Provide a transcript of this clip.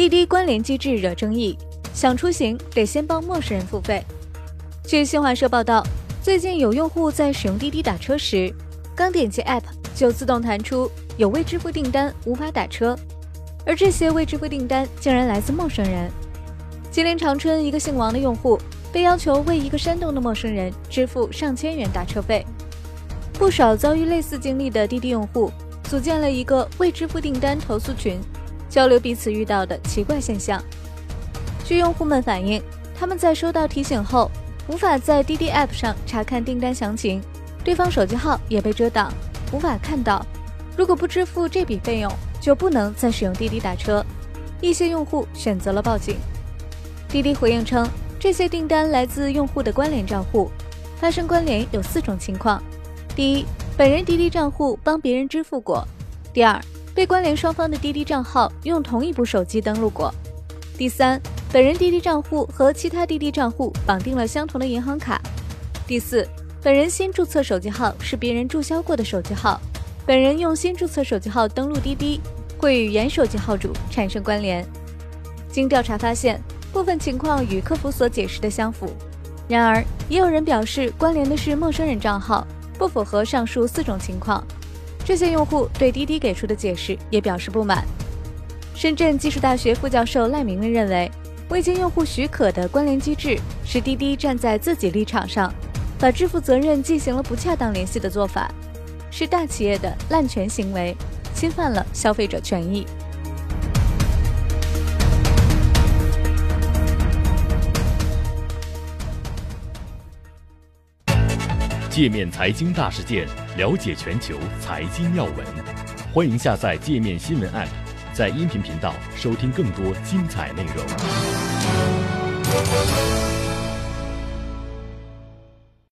滴滴关联机制惹争议，想出行得先帮陌生人付费。据新华社报道，最近有用户在使用滴滴打车时，刚点击 App 就自动弹出有未支付订单，无法打车，而这些未支付订单竟然来自陌生人。吉林长春一个姓王的用户被要求为一个山东的陌生人支付上千元打车费。不少遭遇类似经历的滴滴用户组建了一个未支付订单投诉群，交流彼此遇到的奇怪现象。据用户们反映，他们在收到提醒后，无法在滴滴 App 上查看订单详情，对方手机号也被遮挡，无法看到。如果不支付这笔费用，就不能再使用滴滴打车。一些用户选择了报警。滴滴回应称，这些订单来自用户的关联账户，发生关联有四种情况。第一，本人滴滴账户帮别人支付过；第二，被关联双方的滴滴账号用同一部手机登录过；第三，本人滴滴账户和其他滴滴账户绑定了相同的银行卡；第四，本人新注册手机号是别人注销过的手机号，本人用新注册手机号登录滴滴，会与原手机号主产生关联。经调查发现，部分情况与客服所解释的相符，然而也有人表示关联的是陌生人账号。不符合上述四种情况，这些用户对滴滴给出的解释也表示不满。深圳技术大学副教授赖明明认为，未经用户许可的关联机制是滴滴站在自己立场上，把支付责任进行了不恰当联系的做法，是大企业的滥权行为，侵犯了消费者权益。界面财经大事件，了解全球财经要闻。欢迎下载界面新闻 App，在音频频道收听更多精彩内容。